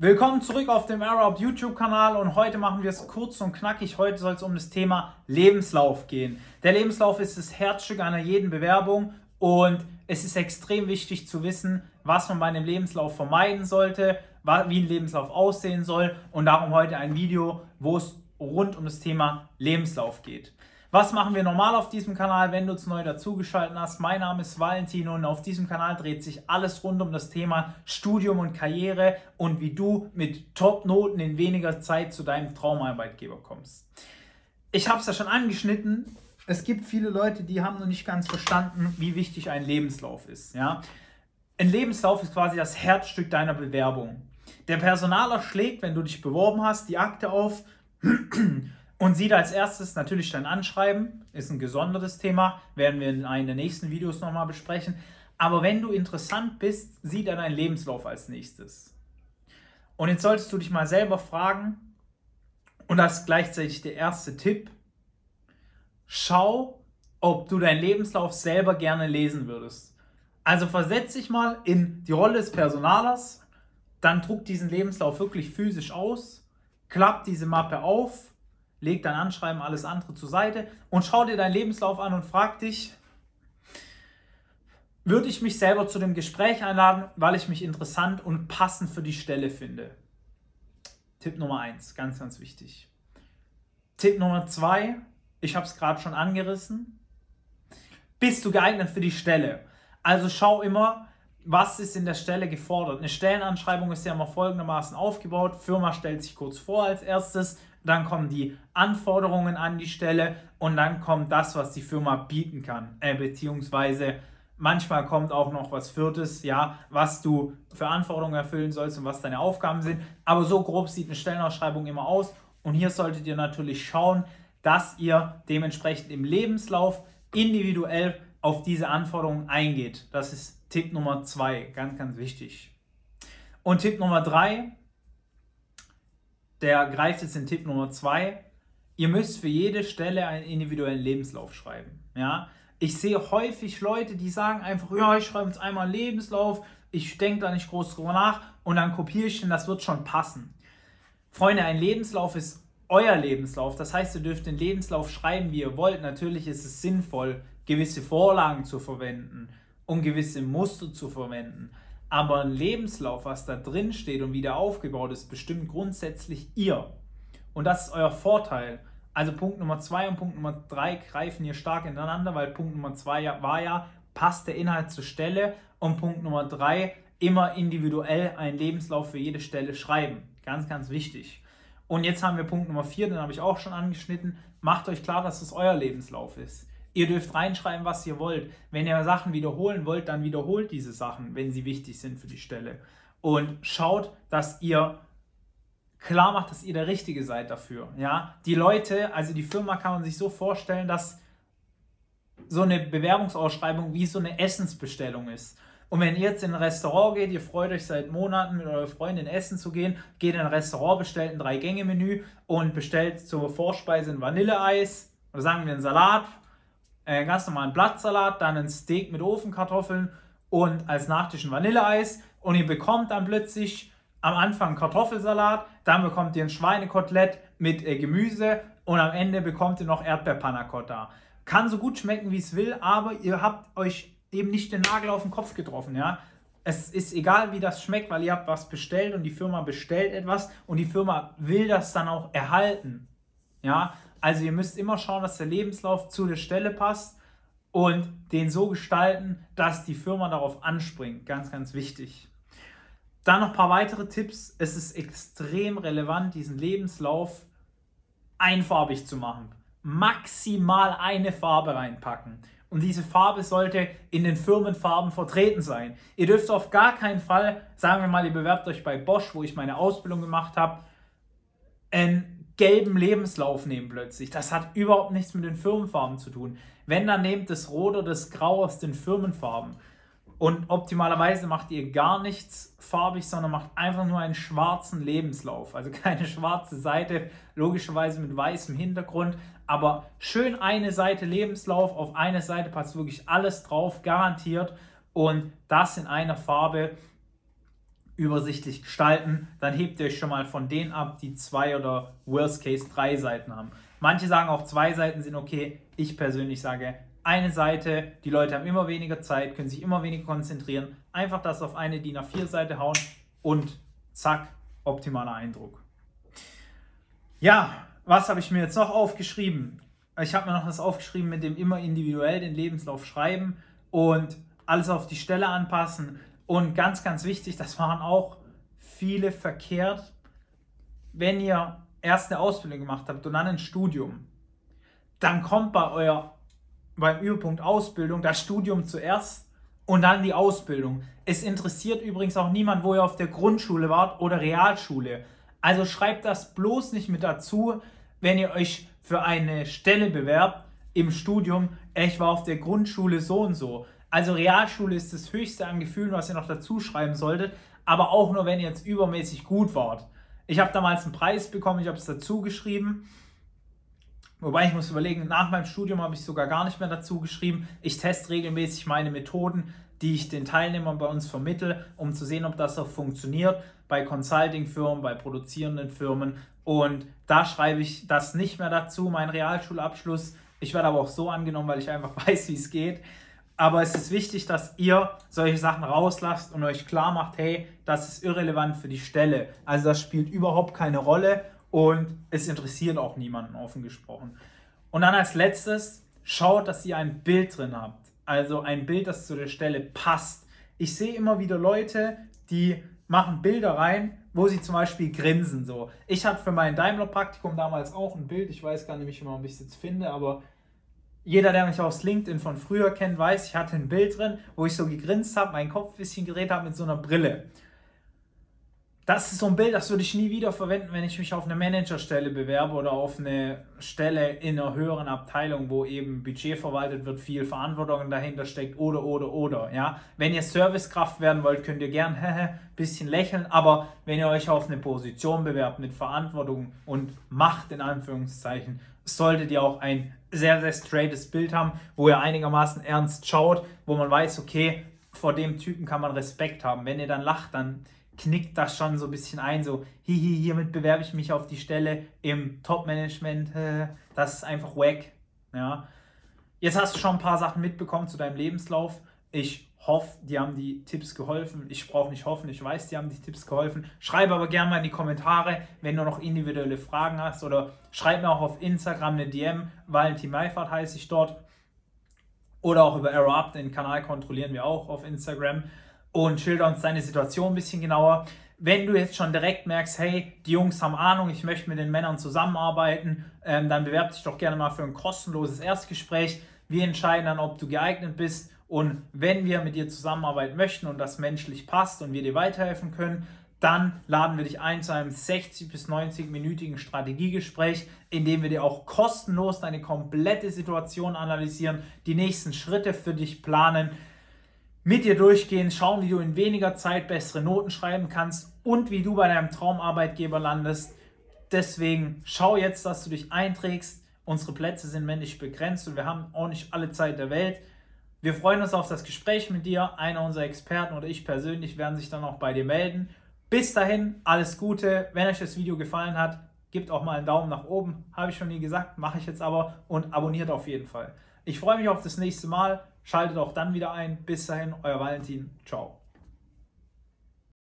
Willkommen zurück auf dem Arab YouTube-Kanal und heute machen wir es kurz und knackig. Heute soll es um das Thema Lebenslauf gehen. Der Lebenslauf ist das Herzstück einer jeden Bewerbung und es ist extrem wichtig zu wissen, was man bei einem Lebenslauf vermeiden sollte, wie ein Lebenslauf aussehen soll und darum heute ein Video, wo es rund um das Thema Lebenslauf geht. Was machen wir normal auf diesem Kanal, wenn du uns neu dazugeschaltet hast? Mein Name ist Valentino und auf diesem Kanal dreht sich alles rund um das Thema Studium und Karriere und wie du mit Top-Noten in weniger Zeit zu deinem Traumarbeitgeber kommst. Ich habe es ja schon angeschnitten. Es gibt viele Leute, die haben noch nicht ganz verstanden, wie wichtig ein Lebenslauf ist. Ja? Ein Lebenslauf ist quasi das Herzstück deiner Bewerbung. Der Personaler schlägt, wenn du dich beworben hast, die Akte auf und sieht als erstes natürlich dein Anschreiben, ist ein gesondertes Thema, werden wir in einem der nächsten Videos nochmal besprechen. Aber wenn du interessant bist, sieht er deinen Lebenslauf als nächstes. Und jetzt solltest du dich mal selber fragen, und das ist gleichzeitig der erste Tipp, schau, ob du deinen Lebenslauf selber gerne lesen würdest. Also versetz dich mal in die Rolle des Personalers, dann druck diesen Lebenslauf wirklich physisch aus, klapp diese Mappe auf leg dein Anschreiben, alles andere zur Seite und schau dir deinen Lebenslauf an und frag dich, würde ich mich selber zu dem Gespräch einladen, weil ich mich interessant und passend für die Stelle finde. Tipp Nummer eins, ganz, ganz wichtig. Tipp Nummer zwei, ich habe es gerade schon angerissen. Bist du geeignet für die Stelle? Also schau immer, was ist in der Stelle gefordert. Eine Stellenanschreibung ist ja immer folgendermaßen aufgebaut. Firma stellt sich kurz vor als erstes, dann kommen die Anforderungen an die Stelle und dann kommt das, was die Firma bieten kann, äh, beziehungsweise manchmal kommt auch noch was Viertes, ja, was du für Anforderungen erfüllen sollst und was deine Aufgaben sind. Aber so grob sieht eine Stellenausschreibung immer aus und hier solltet ihr natürlich schauen, dass ihr dementsprechend im Lebenslauf individuell auf diese Anforderungen eingeht. Das ist Tipp Nummer zwei, ganz, ganz wichtig. Und Tipp Nummer drei, der greift jetzt in Tipp Nummer zwei. Ihr müsst für jede Stelle einen individuellen Lebenslauf schreiben. Ja? Ich sehe häufig Leute, die sagen einfach, ja, ich schreibe jetzt einmal einen Lebenslauf, ich denke da nicht groß drüber nach und dann kopiere ich den, das wird schon passen. Freunde, ein Lebenslauf ist euer Lebenslauf. Das heißt, ihr dürft den Lebenslauf schreiben, wie ihr wollt. Natürlich ist es sinnvoll, gewisse Vorlagen zu verwenden und gewisse Muster zu verwenden. Aber ein Lebenslauf, was da drin steht und wie der aufgebaut ist, bestimmt grundsätzlich ihr. Und das ist euer Vorteil. Also Punkt Nummer zwei und Punkt Nummer drei greifen hier stark ineinander, weil Punkt Nummer zwei war ja, passt der Inhalt zur Stelle und Punkt Nummer drei, immer individuell einen Lebenslauf für jede Stelle schreiben. Ganz, ganz wichtig. Und jetzt haben wir Punkt Nummer vier, den habe ich auch schon angeschnitten. Macht euch klar, dass es euer Lebenslauf ist. Ihr dürft reinschreiben, was ihr wollt. Wenn ihr Sachen wiederholen wollt, dann wiederholt diese Sachen, wenn sie wichtig sind für die Stelle. Und schaut, dass ihr klar macht, dass ihr der Richtige seid dafür. Ja? Die Leute, also die Firma kann man sich so vorstellen, dass so eine Bewerbungsausschreibung wie so eine Essensbestellung ist. Und wenn ihr jetzt in ein Restaurant geht, ihr freut euch seit Monaten mit eurer Freundin essen zu gehen, geht in ein Restaurant, bestellt ein Drei-Gänge-Menü und bestellt zur Vorspeise ein Vanilleeis oder sagen wir einen Salat äh, ganz normalen Blattsalat, dann ein Steak mit Ofenkartoffeln und als Nachtisch ein Vanilleeis. Und ihr bekommt dann plötzlich am Anfang Kartoffelsalat, dann bekommt ihr ein Schweinekotelett mit äh, Gemüse und am Ende bekommt ihr noch Erdbeerpanacotta. Kann so gut schmecken, wie es will, aber ihr habt euch eben nicht den Nagel auf den Kopf getroffen, ja. Es ist egal, wie das schmeckt, weil ihr habt was bestellt und die Firma bestellt etwas und die Firma will das dann auch erhalten. Ja, also ihr müsst immer schauen, dass der Lebenslauf zu der Stelle passt und den so gestalten, dass die Firma darauf anspringt. Ganz, ganz wichtig. Dann noch ein paar weitere Tipps. Es ist extrem relevant, diesen Lebenslauf einfarbig zu machen. Maximal eine Farbe reinpacken. Und diese Farbe sollte in den Firmenfarben vertreten sein. Ihr dürft auf gar keinen Fall, sagen wir mal, ihr bewerbt euch bei Bosch, wo ich meine Ausbildung gemacht habe, ein gelben Lebenslauf nehmen plötzlich. Das hat überhaupt nichts mit den Firmenfarben zu tun. Wenn, dann nehmt das Rot oder das Grau aus den Firmenfarben. Und optimalerweise macht ihr gar nichts farbig, sondern macht einfach nur einen schwarzen Lebenslauf. Also keine schwarze Seite, logischerweise mit weißem Hintergrund. Aber schön eine Seite Lebenslauf, auf eine Seite passt wirklich alles drauf, garantiert. Und das in einer Farbe, übersichtlich gestalten, dann hebt ihr euch schon mal von denen ab, die zwei oder worst case drei Seiten haben. Manche sagen auch zwei Seiten sind okay. Ich persönlich sage eine Seite. Die Leute haben immer weniger Zeit, können sich immer weniger konzentrieren. Einfach das auf eine DIN A4 Seite hauen und zack, optimaler Eindruck. Ja, was habe ich mir jetzt noch aufgeschrieben? Ich habe mir noch das aufgeschrieben mit dem immer individuell den Lebenslauf schreiben und alles auf die Stelle anpassen. Und ganz, ganz wichtig, das waren auch viele verkehrt, wenn ihr erst eine Ausbildung gemacht habt und dann ein Studium, dann kommt bei euer beim Überpunkt Ausbildung das Studium zuerst und dann die Ausbildung. Es interessiert übrigens auch niemand, wo ihr auf der Grundschule wart oder Realschule. Also schreibt das bloß nicht mit dazu, wenn ihr euch für eine Stelle bewerbt im Studium. Ich war auf der Grundschule so und so. Also Realschule ist das höchste an Gefühlen, was ihr noch dazu schreiben solltet, aber auch nur, wenn ihr jetzt übermäßig gut wart. Ich habe damals einen Preis bekommen, ich habe es dazu geschrieben. Wobei ich muss überlegen, nach meinem Studium habe ich sogar gar nicht mehr dazu geschrieben. Ich teste regelmäßig meine Methoden, die ich den Teilnehmern bei uns vermittle, um zu sehen, ob das auch funktioniert bei Consulting-Firmen, bei produzierenden Firmen. Und da schreibe ich das nicht mehr dazu, meinen Realschulabschluss. Ich werde aber auch so angenommen, weil ich einfach weiß, wie es geht. Aber es ist wichtig, dass ihr solche Sachen rauslasst und euch klar macht, hey, das ist irrelevant für die Stelle. Also das spielt überhaupt keine Rolle und es interessiert auch niemanden offen gesprochen. Und dann als letztes, schaut, dass ihr ein Bild drin habt. Also ein Bild, das zu der Stelle passt. Ich sehe immer wieder Leute, die machen Bilder rein, wo sie zum Beispiel grinsen. So. Ich hatte für mein Daimler-Praktikum damals auch ein Bild, ich weiß gar nicht mehr, ob ich es jetzt finde, aber jeder, der mich aus LinkedIn von früher kennt, weiß, ich hatte ein Bild drin, wo ich so gegrinst habe, meinen Kopf ein bisschen gedreht habe mit so einer Brille. Das ist so ein Bild, das würde ich nie wieder verwenden, wenn ich mich auf eine Managerstelle bewerbe oder auf eine Stelle in einer höheren Abteilung, wo eben Budget verwaltet wird, viel Verantwortung dahinter steckt oder oder oder. Ja, wenn ihr Servicekraft werden wollt, könnt ihr gern ein bisschen lächeln, aber wenn ihr euch auf eine Position bewerbt mit Verantwortung und Macht in Anführungszeichen, solltet ihr auch ein sehr, sehr straightes Bild haben, wo ihr einigermaßen ernst schaut, wo man weiß, okay, vor dem Typen kann man Respekt haben. Wenn ihr dann lacht, dann knickt das schon so ein bisschen ein, so, hihi, hiermit bewerbe ich mich auf die Stelle im Top-Management, das ist einfach wack. Ja. Jetzt hast du schon ein paar Sachen mitbekommen zu deinem Lebenslauf. Ich hoffe, die haben die Tipps geholfen. Ich brauche nicht hoffen, ich weiß, die haben die Tipps geholfen. Schreibe aber gerne mal in die Kommentare, wenn du noch individuelle Fragen hast oder schreib mir auch auf Instagram eine DM. Valentin Meifert heiße ich dort. Oder auch über Arrow Up, den Kanal kontrollieren wir auch auf Instagram. Und schilder uns deine Situation ein bisschen genauer. Wenn du jetzt schon direkt merkst, hey, die Jungs haben Ahnung, ich möchte mit den Männern zusammenarbeiten, ähm, dann bewerb dich doch gerne mal für ein kostenloses Erstgespräch. Wir entscheiden dann, ob du geeignet bist und wenn wir mit dir zusammenarbeiten möchten und das menschlich passt und wir dir weiterhelfen können, dann laden wir dich ein zu einem 60 bis 90-minütigen Strategiegespräch, in dem wir dir auch kostenlos deine komplette Situation analysieren, die nächsten Schritte für dich planen, mit dir durchgehen, schauen, wie du in weniger Zeit bessere Noten schreiben kannst und wie du bei deinem Traumarbeitgeber landest. Deswegen schau jetzt, dass du dich einträgst. Unsere Plätze sind männlich begrenzt und wir haben auch nicht alle Zeit der Welt. Wir freuen uns auf das Gespräch mit dir. Einer unserer Experten oder ich persönlich werden sich dann auch bei dir melden. Bis dahin, alles Gute. Wenn euch das Video gefallen hat, gebt auch mal einen Daumen nach oben. Habe ich schon nie gesagt, mache ich jetzt aber. Und abonniert auf jeden Fall. Ich freue mich auf das nächste Mal. Schaltet auch dann wieder ein. Bis dahin, euer Valentin. Ciao.